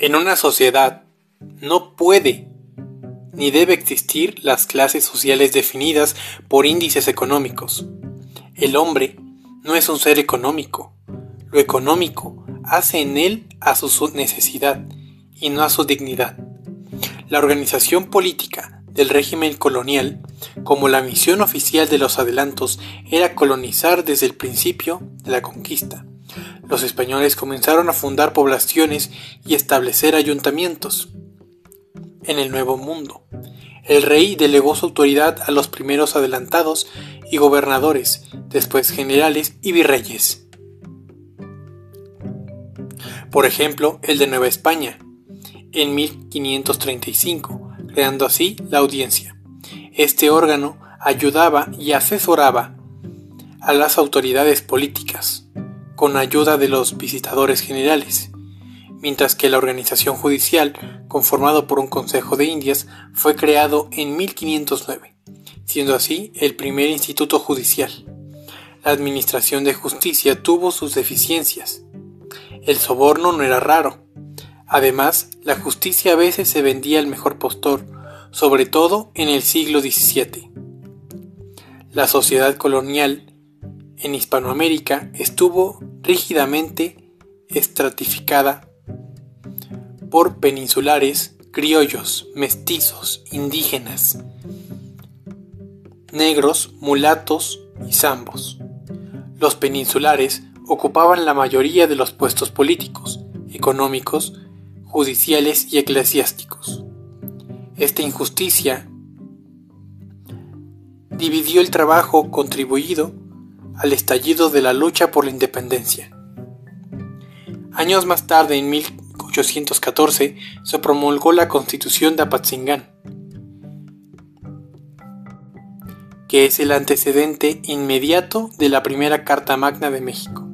En una sociedad no puede ni debe existir las clases sociales definidas por índices económicos. El hombre no es un ser económico. Lo económico hace en él a su necesidad y no a su dignidad. La organización política del régimen colonial, como la misión oficial de los adelantos, era colonizar desde el principio de la conquista. Los españoles comenzaron a fundar poblaciones y establecer ayuntamientos en el Nuevo Mundo. El rey delegó su autoridad a los primeros adelantados y gobernadores, después generales y virreyes. Por ejemplo, el de Nueva España, en 1535, creando así la audiencia. Este órgano ayudaba y asesoraba a las autoridades políticas, con ayuda de los visitadores generales, mientras que la organización judicial, conformado por un Consejo de Indias, fue creado en 1509, siendo así el primer instituto judicial. La administración de justicia tuvo sus deficiencias. El soborno no era raro. Además, la justicia a veces se vendía al mejor postor, sobre todo en el siglo XVII. La sociedad colonial en Hispanoamérica estuvo rígidamente estratificada por peninsulares, criollos, mestizos, indígenas, negros, mulatos y zambos. Los peninsulares ocupaban la mayoría de los puestos políticos, económicos, judiciales y eclesiásticos. Esta injusticia dividió el trabajo contribuido al estallido de la lucha por la independencia. Años más tarde, en 1814 se promulgó la Constitución de Apatzingán, que es el antecedente inmediato de la primera Carta Magna de México.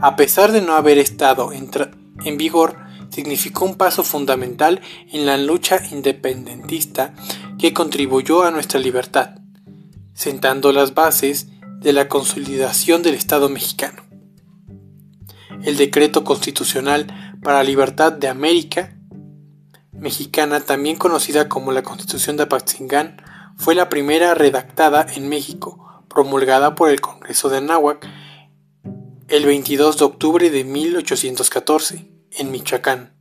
A pesar de no haber estado en vigor, significó un paso fundamental en la lucha independentista que contribuyó a nuestra libertad, sentando las bases de la consolidación del Estado mexicano. El decreto constitucional para la Libertad de América Mexicana, también conocida como la Constitución de Apatzingán, fue la primera redactada en México, promulgada por el Congreso de Anáhuac el 22 de octubre de 1814, en Michoacán.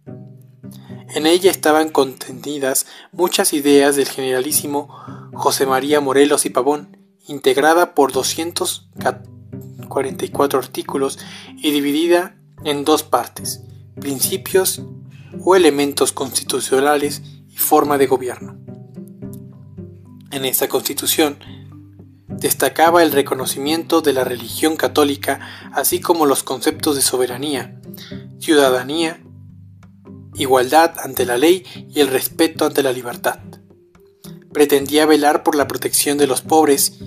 En ella estaban contenidas muchas ideas del generalísimo José María Morelos y Pavón, integrada por 244 artículos y dividida en dos partes, principios o elementos constitucionales y forma de gobierno. En esta constitución destacaba el reconocimiento de la religión católica, así como los conceptos de soberanía, ciudadanía, igualdad ante la ley y el respeto ante la libertad. Pretendía velar por la protección de los pobres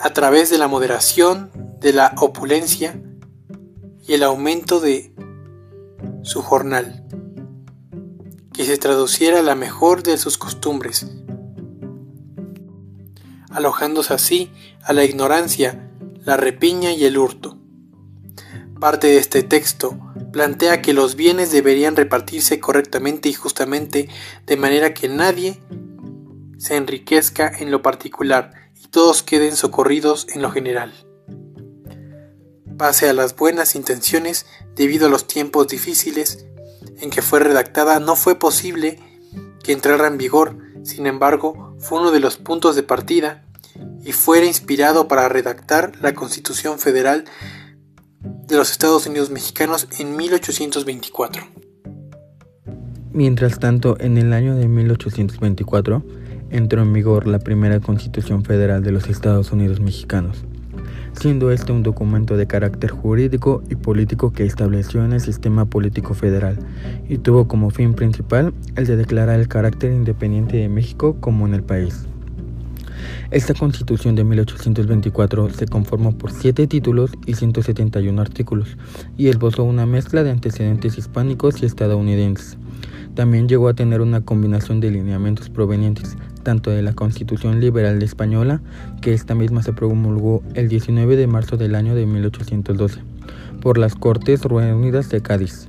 a través de la moderación de la opulencia y el aumento de su jornal, que se traduciera la mejor de sus costumbres, alojándose así a la ignorancia, la repiña y el hurto. Parte de este texto plantea que los bienes deberían repartirse correctamente y justamente de manera que nadie se enriquezca en lo particular todos queden socorridos en lo general. Pase a las buenas intenciones, debido a los tiempos difíciles en que fue redactada, no fue posible que entrara en vigor, sin embargo, fue uno de los puntos de partida y fuera inspirado para redactar la Constitución Federal de los Estados Unidos Mexicanos en 1824. Mientras tanto, en el año de 1824 entró en vigor la primera Constitución Federal de los Estados Unidos Mexicanos siendo este un documento de carácter jurídico y político que estableció en el sistema político federal y tuvo como fin principal el de declarar el carácter independiente de México como en el país. Esta constitución de 1824 se conformó por siete títulos y 171 artículos y esbozó una mezcla de antecedentes hispánicos y estadounidenses. También llegó a tener una combinación de lineamientos provenientes tanto de la Constitución Liberal Española, que esta misma se promulgó el 19 de marzo del año de 1812 por las Cortes Reunidas de Cádiz,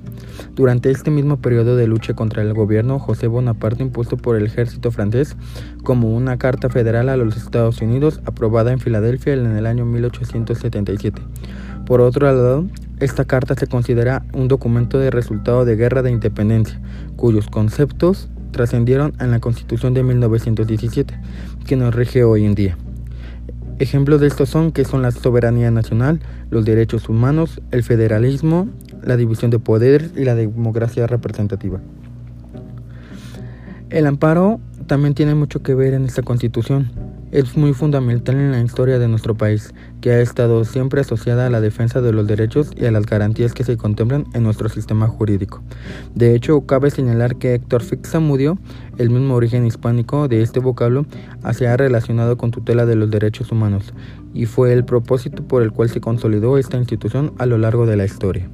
Durante este mismo periodo de lucha contra el gobierno, José Bonaparte impuso por el ejército francés como una carta federal a los Estados Unidos aprobada en Filadelfia en el año 1877. Por otro lado, esta carta se considera un documento de resultado de guerra de independencia, cuyos conceptos trascendieron en la Constitución de 1917, que nos rige hoy en día. Ejemplos de estos son que son la soberanía nacional, los derechos humanos, el federalismo, la división de poderes y la democracia representativa. El amparo también tiene mucho que ver en esta constitución. Es muy fundamental en la historia de nuestro país, que ha estado siempre asociada a la defensa de los derechos y a las garantías que se contemplan en nuestro sistema jurídico. De hecho, cabe señalar que Héctor Fixamudio, el mismo origen hispánico de este vocablo, se ha relacionado con tutela de los derechos humanos, y fue el propósito por el cual se consolidó esta institución a lo largo de la historia.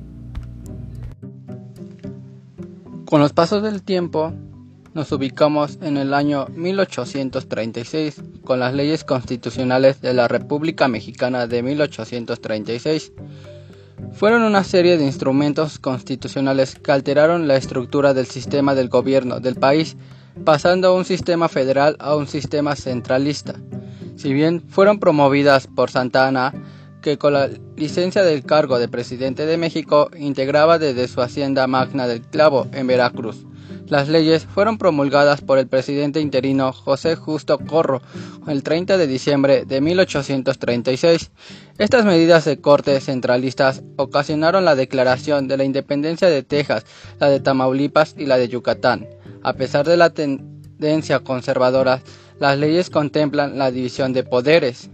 Con los pasos del tiempo, nos ubicamos en el año 1836 con las leyes constitucionales de la República Mexicana de 1836. Fueron una serie de instrumentos constitucionales que alteraron la estructura del sistema del gobierno del país, pasando de un sistema federal a un sistema centralista. Si bien fueron promovidas por Santa Ana, que con la licencia del cargo de presidente de México integraba desde su hacienda magna del Clavo en Veracruz. Las leyes fueron promulgadas por el presidente interino José Justo Corro el 30 de diciembre de 1836. Estas medidas de corte centralistas ocasionaron la declaración de la independencia de Texas, la de Tamaulipas y la de Yucatán. A pesar de la tendencia conservadora, las leyes contemplan la división de poderes.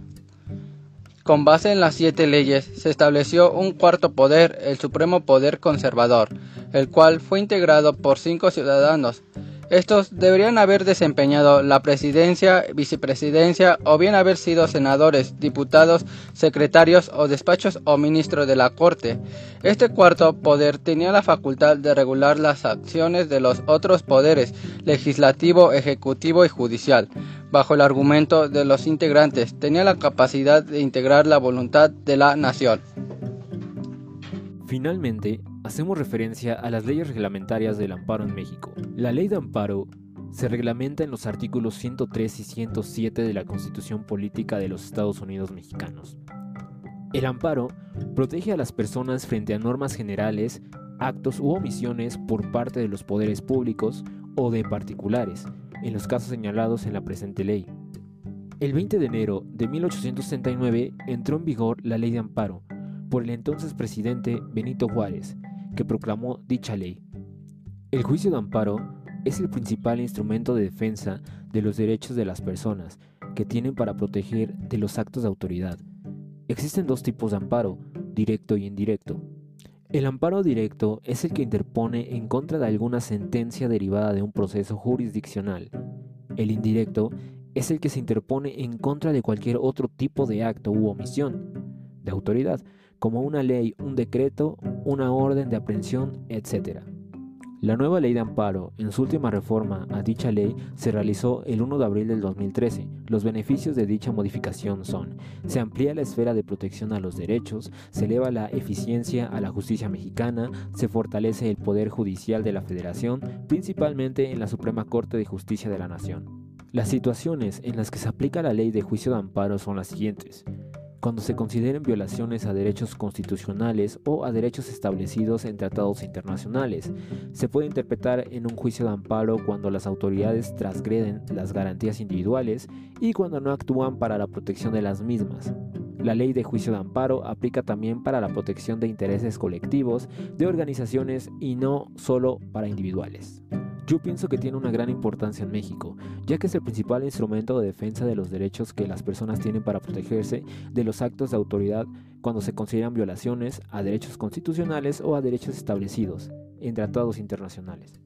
Con base en las siete leyes, se estableció un cuarto poder, el Supremo Poder Conservador, el cual fue integrado por cinco ciudadanos. Estos deberían haber desempeñado la presidencia, vicepresidencia o bien haber sido senadores, diputados, secretarios o despachos o ministros de la Corte. Este cuarto poder tenía la facultad de regular las acciones de los otros poderes, legislativo, ejecutivo y judicial bajo el argumento de los integrantes, tenía la capacidad de integrar la voluntad de la nación. Finalmente, hacemos referencia a las leyes reglamentarias del amparo en México. La ley de amparo se reglamenta en los artículos 103 y 107 de la Constitución Política de los Estados Unidos Mexicanos. El amparo protege a las personas frente a normas generales, actos u omisiones por parte de los poderes públicos o de particulares, en los casos señalados en la presente ley. El 20 de enero de 1869 entró en vigor la ley de amparo por el entonces presidente Benito Juárez, que proclamó dicha ley. El juicio de amparo es el principal instrumento de defensa de los derechos de las personas que tienen para proteger de los actos de autoridad. Existen dos tipos de amparo, directo y indirecto. El amparo directo es el que interpone en contra de alguna sentencia derivada de un proceso jurisdiccional. El indirecto es el que se interpone en contra de cualquier otro tipo de acto u omisión de autoridad, como una ley, un decreto, una orden de aprehensión, etc. La nueva ley de amparo, en su última reforma a dicha ley, se realizó el 1 de abril del 2013. Los beneficios de dicha modificación son, se amplía la esfera de protección a los derechos, se eleva la eficiencia a la justicia mexicana, se fortalece el poder judicial de la federación, principalmente en la Suprema Corte de Justicia de la Nación. Las situaciones en las que se aplica la ley de juicio de amparo son las siguientes cuando se consideren violaciones a derechos constitucionales o a derechos establecidos en tratados internacionales. Se puede interpretar en un juicio de amparo cuando las autoridades transgreden las garantías individuales y cuando no actúan para la protección de las mismas. La ley de juicio de amparo aplica también para la protección de intereses colectivos, de organizaciones y no solo para individuales. Yo pienso que tiene una gran importancia en México, ya que es el principal instrumento de defensa de los derechos que las personas tienen para protegerse de los actos de autoridad cuando se consideran violaciones a derechos constitucionales o a derechos establecidos en tratados internacionales.